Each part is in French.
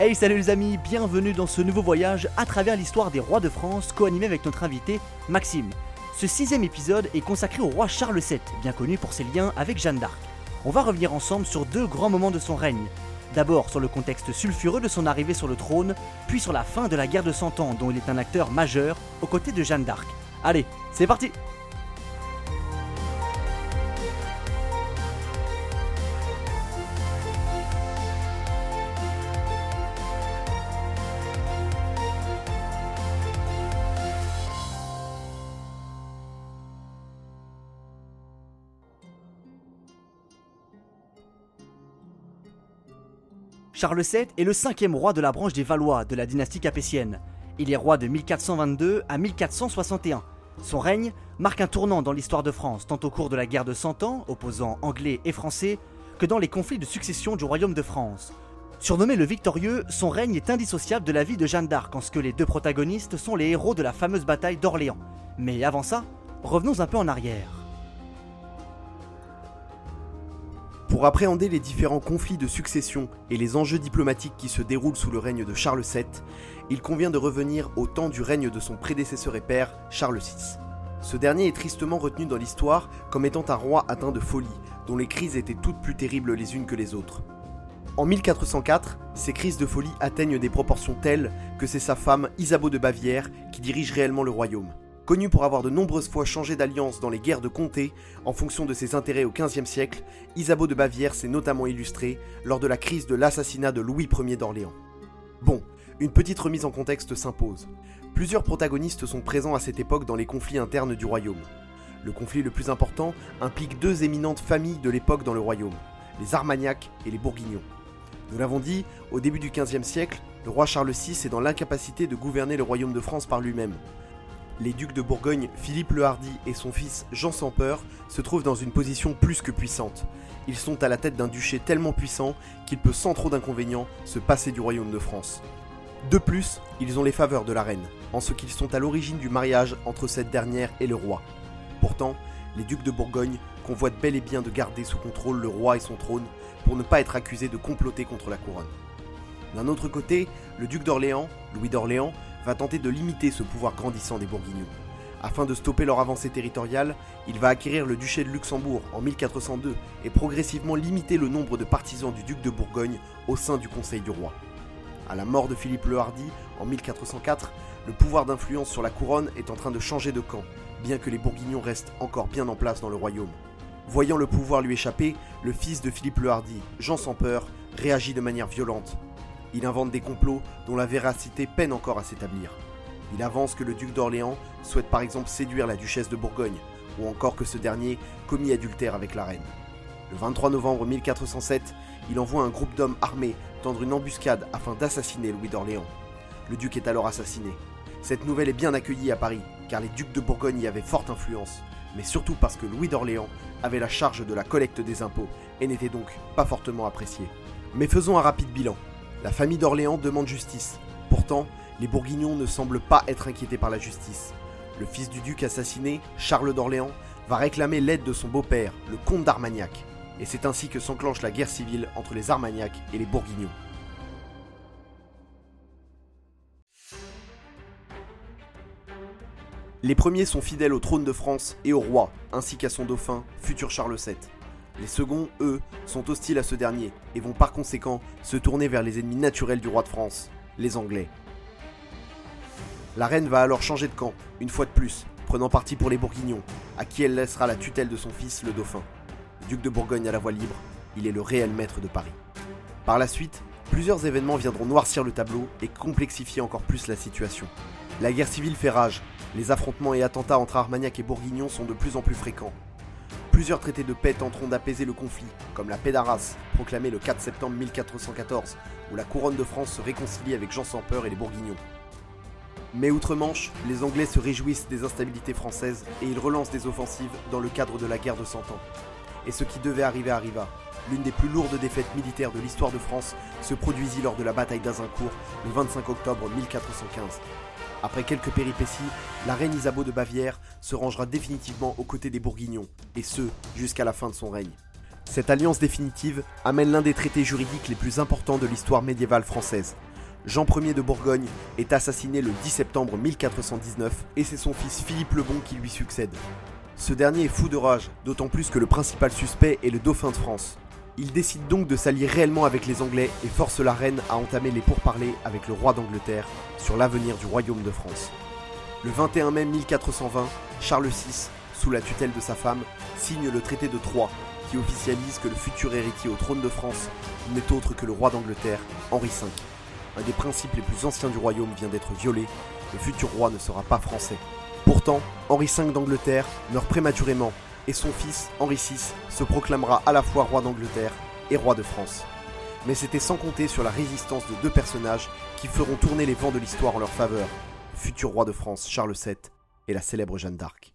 Hey salut les amis, bienvenue dans ce nouveau voyage à travers l'histoire des rois de France, co-animé avec notre invité Maxime. Ce sixième épisode est consacré au roi Charles VII, bien connu pour ses liens avec Jeanne d'Arc. On va revenir ensemble sur deux grands moments de son règne. D'abord sur le contexte sulfureux de son arrivée sur le trône, puis sur la fin de la guerre de Cent Ans dont il est un acteur majeur aux côtés de Jeanne d'Arc. Allez, c'est parti Charles VII est le cinquième roi de la branche des Valois de la dynastie capétienne. Il est roi de 1422 à 1461. Son règne marque un tournant dans l'histoire de France, tant au cours de la guerre de Cent Ans, opposant anglais et français, que dans les conflits de succession du royaume de France. Surnommé le Victorieux, son règne est indissociable de la vie de Jeanne d'Arc, en ce que les deux protagonistes sont les héros de la fameuse bataille d'Orléans. Mais avant ça, revenons un peu en arrière. Pour appréhender les différents conflits de succession et les enjeux diplomatiques qui se déroulent sous le règne de Charles VII, il convient de revenir au temps du règne de son prédécesseur et père, Charles VI. Ce dernier est tristement retenu dans l'histoire comme étant un roi atteint de folie, dont les crises étaient toutes plus terribles les unes que les autres. En 1404, ces crises de folie atteignent des proportions telles que c'est sa femme Isabeau de Bavière qui dirige réellement le royaume. Connu pour avoir de nombreuses fois changé d'alliance dans les guerres de comté en fonction de ses intérêts au XVe siècle, Isabeau de Bavière s'est notamment illustré lors de la crise de l'assassinat de Louis Ier d'Orléans. Bon, une petite remise en contexte s'impose. Plusieurs protagonistes sont présents à cette époque dans les conflits internes du royaume. Le conflit le plus important implique deux éminentes familles de l'époque dans le royaume, les Armagnacs et les Bourguignons. Nous l'avons dit, au début du XVe siècle, le roi Charles VI est dans l'incapacité de gouverner le royaume de France par lui-même, les ducs de Bourgogne, Philippe le Hardy et son fils Jean sans peur se trouvent dans une position plus que puissante. Ils sont à la tête d'un duché tellement puissant qu'il peut sans trop d'inconvénients se passer du royaume de France. De plus, ils ont les faveurs de la reine, en ce qu'ils sont à l'origine du mariage entre cette dernière et le roi. Pourtant, les ducs de Bourgogne convoitent bel et bien de garder sous contrôle le roi et son trône pour ne pas être accusés de comploter contre la couronne. D'un autre côté, le duc d'Orléans, Louis d'Orléans, va tenter de limiter ce pouvoir grandissant des Bourguignons. Afin de stopper leur avancée territoriale, il va acquérir le duché de Luxembourg en 1402 et progressivement limiter le nombre de partisans du duc de Bourgogne au sein du Conseil du roi. À la mort de Philippe le Hardy en 1404, le pouvoir d'influence sur la couronne est en train de changer de camp, bien que les Bourguignons restent encore bien en place dans le royaume. Voyant le pouvoir lui échapper, le fils de Philippe le Hardy, Jean sans peur, réagit de manière violente il invente des complots dont la véracité peine encore à s'établir. Il avance que le duc d'Orléans souhaite par exemple séduire la duchesse de Bourgogne, ou encore que ce dernier commis adultère avec la reine. Le 23 novembre 1407, il envoie un groupe d'hommes armés tendre une embuscade afin d'assassiner Louis d'Orléans. Le duc est alors assassiné. Cette nouvelle est bien accueillie à Paris, car les ducs de Bourgogne y avaient forte influence, mais surtout parce que Louis d'Orléans avait la charge de la collecte des impôts et n'était donc pas fortement apprécié. Mais faisons un rapide bilan. La famille d'Orléans demande justice. Pourtant, les Bourguignons ne semblent pas être inquiétés par la justice. Le fils du duc assassiné, Charles d'Orléans, va réclamer l'aide de son beau-père, le comte d'Armagnac. Et c'est ainsi que s'enclenche la guerre civile entre les Armagnacs et les Bourguignons. Les premiers sont fidèles au trône de France et au roi, ainsi qu'à son dauphin, futur Charles VII. Les seconds, eux, sont hostiles à ce dernier et vont par conséquent se tourner vers les ennemis naturels du roi de France, les Anglais. La reine va alors changer de camp, une fois de plus, prenant parti pour les Bourguignons, à qui elle laissera la tutelle de son fils, le dauphin. Duc de Bourgogne a la voix libre, il est le réel maître de Paris. Par la suite, plusieurs événements viendront noircir le tableau et complexifier encore plus la situation. La guerre civile fait rage, les affrontements et attentats entre Armagnac et Bourguignon sont de plus en plus fréquents, Plusieurs traités de paix tenteront d'apaiser le conflit, comme la paix d'Arras, proclamée le 4 septembre 1414, où la couronne de France se réconcilie avec Jean sans peur et les Bourguignons. Mais outre-Manche, les Anglais se réjouissent des instabilités françaises et ils relancent des offensives dans le cadre de la guerre de Cent Ans. Et ce qui devait arriver arriva. L'une des plus lourdes défaites militaires de l'histoire de France se produisit lors de la bataille d'Azincourt le 25 octobre 1415. Après quelques péripéties, la reine Isabeau de Bavière se rangera définitivement aux côtés des Bourguignons, et ce, jusqu'à la fin de son règne. Cette alliance définitive amène l'un des traités juridiques les plus importants de l'histoire médiévale française, Jean Ier de Bourgogne est assassiné le 10 septembre 1419 et c'est son fils Philippe le Bon qui lui succède. Ce dernier est fou de rage, d'autant plus que le principal suspect est le dauphin de France. Il décide donc de s'allier réellement avec les Anglais et force la reine à entamer les pourparlers avec le roi d'Angleterre sur l'avenir du royaume de France. Le 21 mai 1420, Charles VI, sous la tutelle de sa femme, signe le traité de Troyes qui officialise que le futur héritier au trône de France n'est autre que le roi d'Angleterre, Henri V. Un des principes les plus anciens du royaume vient d'être violé, le futur roi ne sera pas français. Pourtant, Henri V d'Angleterre meurt prématurément et son fils, Henri VI, se proclamera à la fois roi d'Angleterre et roi de France. Mais c'était sans compter sur la résistance de deux personnages qui feront tourner les vents de l'histoire en leur faveur, futur roi de France Charles VII et la célèbre Jeanne d'Arc.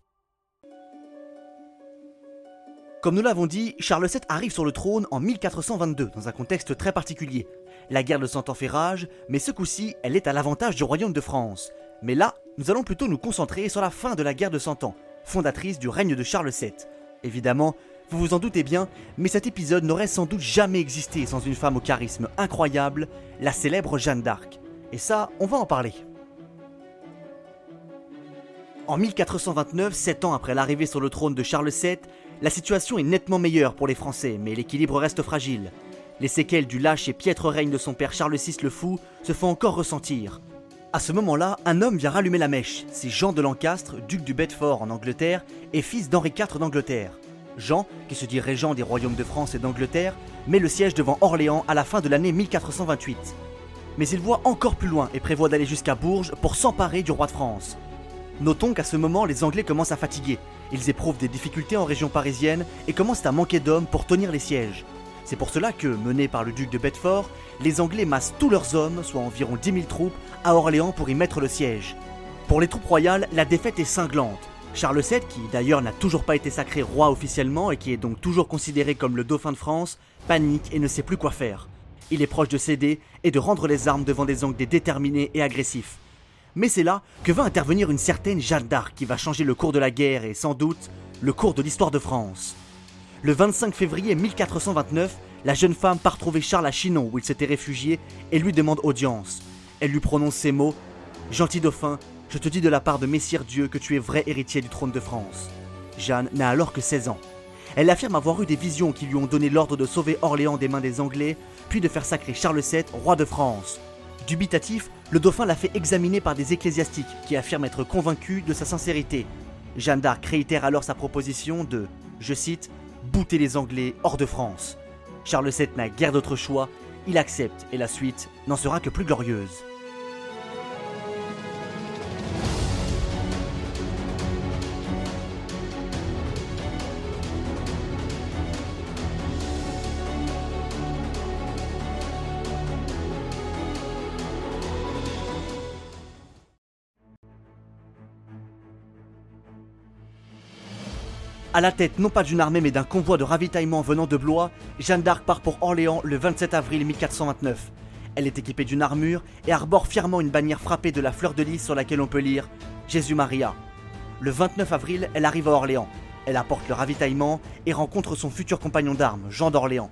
Comme nous l'avons dit, Charles VII arrive sur le trône en 1422 dans un contexte très particulier. La guerre de Cent Ans fait rage, mais ce coup-ci, elle est à l'avantage du royaume de France. Mais là, nous allons plutôt nous concentrer sur la fin de la guerre de Cent Ans, fondatrice du règne de Charles VII. Évidemment, vous vous en doutez bien, mais cet épisode n'aurait sans doute jamais existé sans une femme au charisme incroyable, la célèbre Jeanne d'Arc. Et ça, on va en parler. En 1429, sept ans après l'arrivée sur le trône de Charles VII, la situation est nettement meilleure pour les Français, mais l'équilibre reste fragile. Les séquelles du lâche et piètre règne de son père Charles VI le Fou se font encore ressentir. À ce moment-là, un homme vient rallumer la mèche. C'est Jean de Lancastre, duc du Bedford en Angleterre et fils d'Henri IV d'Angleterre. Jean, qui se dit régent des royaumes de France et d'Angleterre, met le siège devant Orléans à la fin de l'année 1428. Mais il voit encore plus loin et prévoit d'aller jusqu'à Bourges pour s'emparer du roi de France. Notons qu'à ce moment, les Anglais commencent à fatiguer. Ils éprouvent des difficultés en région parisienne et commencent à manquer d'hommes pour tenir les sièges. C'est pour cela que, menés par le duc de Bedford, les Anglais massent tous leurs hommes, soit environ 10 000 troupes, à Orléans pour y mettre le siège. Pour les troupes royales, la défaite est cinglante. Charles VII, qui d'ailleurs n'a toujours pas été sacré roi officiellement et qui est donc toujours considéré comme le dauphin de France, panique et ne sait plus quoi faire. Il est proche de céder et de rendre les armes devant des Anglais déterminés et agressifs. Mais c'est là que va intervenir une certaine Jeanne d'Arc qui va changer le cours de la guerre et sans doute le cours de l'histoire de France. Le 25 février 1429, la jeune femme part trouver Charles à Chinon où il s'était réfugié et lui demande audience. Elle lui prononce ces mots Gentil dauphin, je te dis de la part de Messire Dieu que tu es vrai héritier du trône de France. Jeanne n'a alors que 16 ans. Elle affirme avoir eu des visions qui lui ont donné l'ordre de sauver Orléans des mains des Anglais, puis de faire sacrer Charles VII roi de France. Dubitatif, le dauphin l'a fait examiner par des ecclésiastiques qui affirment être convaincus de sa sincérité. Jeanne d'Arc réitère alors sa proposition de, je cite, bouter les Anglais hors de France. Charles VII n'a guère d'autre choix, il accepte et la suite n'en sera que plus glorieuse. À la tête non pas d'une armée mais d'un convoi de ravitaillement venant de Blois, Jeanne d'Arc part pour Orléans le 27 avril 1429. Elle est équipée d'une armure et arbore fièrement une bannière frappée de la fleur de lys sur laquelle on peut lire Jésus Maria. Le 29 avril, elle arrive à Orléans. Elle apporte le ravitaillement et rencontre son futur compagnon d'armes, Jean d'Orléans.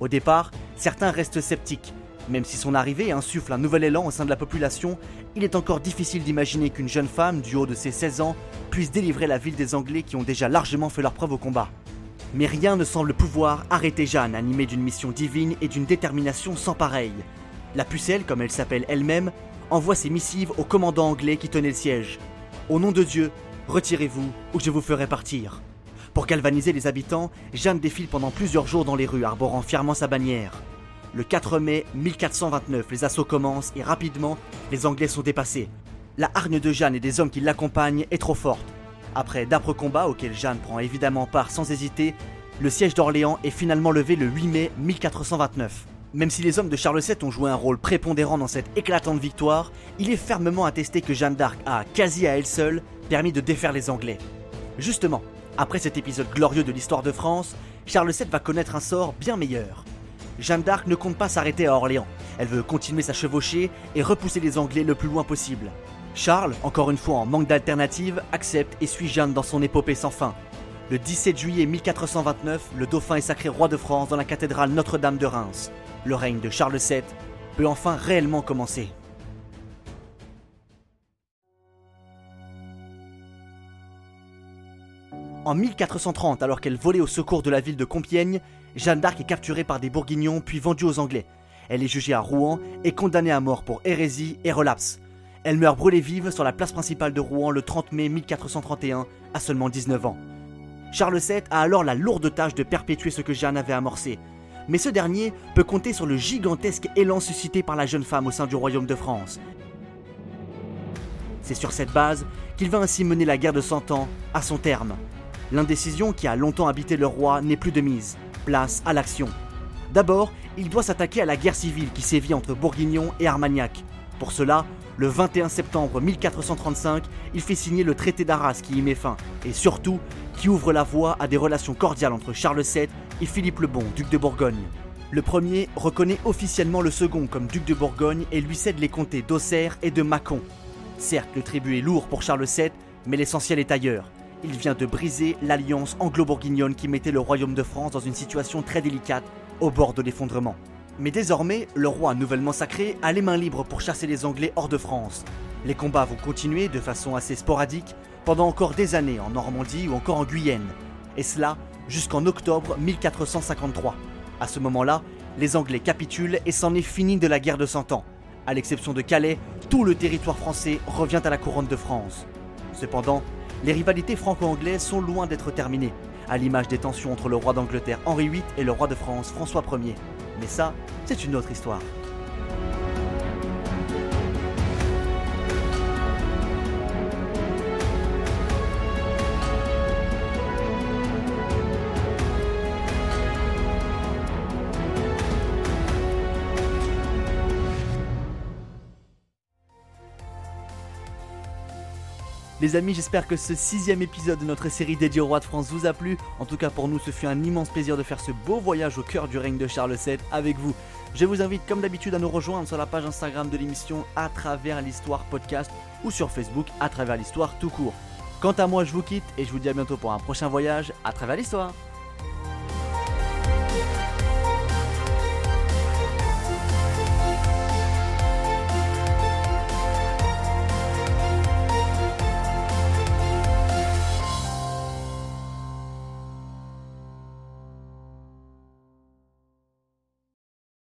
Au départ, certains restent sceptiques, même si son arrivée insuffle un nouvel élan au sein de la population, il est encore difficile d'imaginer qu'une jeune femme, du haut de ses 16 ans, puisse délivrer la ville des Anglais qui ont déjà largement fait leur preuve au combat. Mais rien ne semble pouvoir arrêter Jeanne, animée d'une mission divine et d'une détermination sans pareille. La pucelle, comme elle s'appelle elle-même, envoie ses missives au commandant anglais qui tenait le siège. Au nom de Dieu, retirez-vous ou je vous ferai partir. Pour galvaniser les habitants, Jeanne défile pendant plusieurs jours dans les rues, arborant fièrement sa bannière. Le 4 mai 1429, les assauts commencent et rapidement, les Anglais sont dépassés. La hargne de Jeanne et des hommes qui l'accompagnent est trop forte. Après d'âpres combats auxquels Jeanne prend évidemment part sans hésiter, le siège d'Orléans est finalement levé le 8 mai 1429. Même si les hommes de Charles VII ont joué un rôle prépondérant dans cette éclatante victoire, il est fermement attesté que Jeanne d'Arc a, quasi à elle seule, permis de défaire les Anglais. Justement, après cet épisode glorieux de l'histoire de France, Charles VII va connaître un sort bien meilleur. Jeanne d'Arc ne compte pas s'arrêter à Orléans. Elle veut continuer sa chevauchée et repousser les Anglais le plus loin possible. Charles, encore une fois en manque d'alternative, accepte et suit Jeanne dans son épopée sans fin. Le 17 juillet 1429, le dauphin est sacré roi de France dans la cathédrale Notre-Dame de Reims. Le règne de Charles VII peut enfin réellement commencer. En 1430, alors qu'elle volait au secours de la ville de Compiègne, Jeanne d'Arc est capturée par des Bourguignons puis vendue aux Anglais. Elle est jugée à Rouen et condamnée à mort pour hérésie et relapse. Elle meurt brûlée vive sur la place principale de Rouen le 30 mai 1431, à seulement 19 ans. Charles VII a alors la lourde tâche de perpétuer ce que Jeanne avait amorcé. Mais ce dernier peut compter sur le gigantesque élan suscité par la jeune femme au sein du royaume de France. C'est sur cette base qu'il va ainsi mener la guerre de Cent Ans à son terme. L'indécision qui a longtemps habité le roi n'est plus de mise. Place à l'action. D'abord, il doit s'attaquer à la guerre civile qui sévit entre Bourguignon et Armagnac. Pour cela, le 21 septembre 1435, il fait signer le traité d'Arras qui y met fin, et surtout qui ouvre la voie à des relations cordiales entre Charles VII et Philippe le Bon, duc de Bourgogne. Le premier reconnaît officiellement le second comme duc de Bourgogne et lui cède les comtés d'Auxerre et de Mâcon. Certes, le tribut est lourd pour Charles VII, mais l'essentiel est ailleurs. Il vient de briser l'alliance anglo-bourguignonne qui mettait le royaume de France dans une situation très délicate, au bord de l'effondrement. Mais désormais, le roi nouvellement sacré a les mains libres pour chasser les Anglais hors de France. Les combats vont continuer de façon assez sporadique pendant encore des années en Normandie ou encore en Guyenne, et cela jusqu'en octobre 1453. À ce moment-là, les Anglais capitulent et c'en est fini de la guerre de Cent Ans. À l'exception de Calais, tout le territoire français revient à la couronne de France. Cependant, les rivalités franco-anglaises sont loin d'être terminées, à l'image des tensions entre le roi d'Angleterre Henri VIII et le roi de France François Ier. Mais ça, c'est une autre histoire. Les amis, j'espère que ce sixième épisode de notre série dédiée au roi de France vous a plu. En tout cas pour nous, ce fut un immense plaisir de faire ce beau voyage au cœur du règne de Charles VII avec vous. Je vous invite comme d'habitude à nous rejoindre sur la page Instagram de l'émission à travers l'histoire podcast ou sur Facebook à travers l'histoire tout court. Quant à moi, je vous quitte et je vous dis à bientôt pour un prochain voyage à travers l'histoire.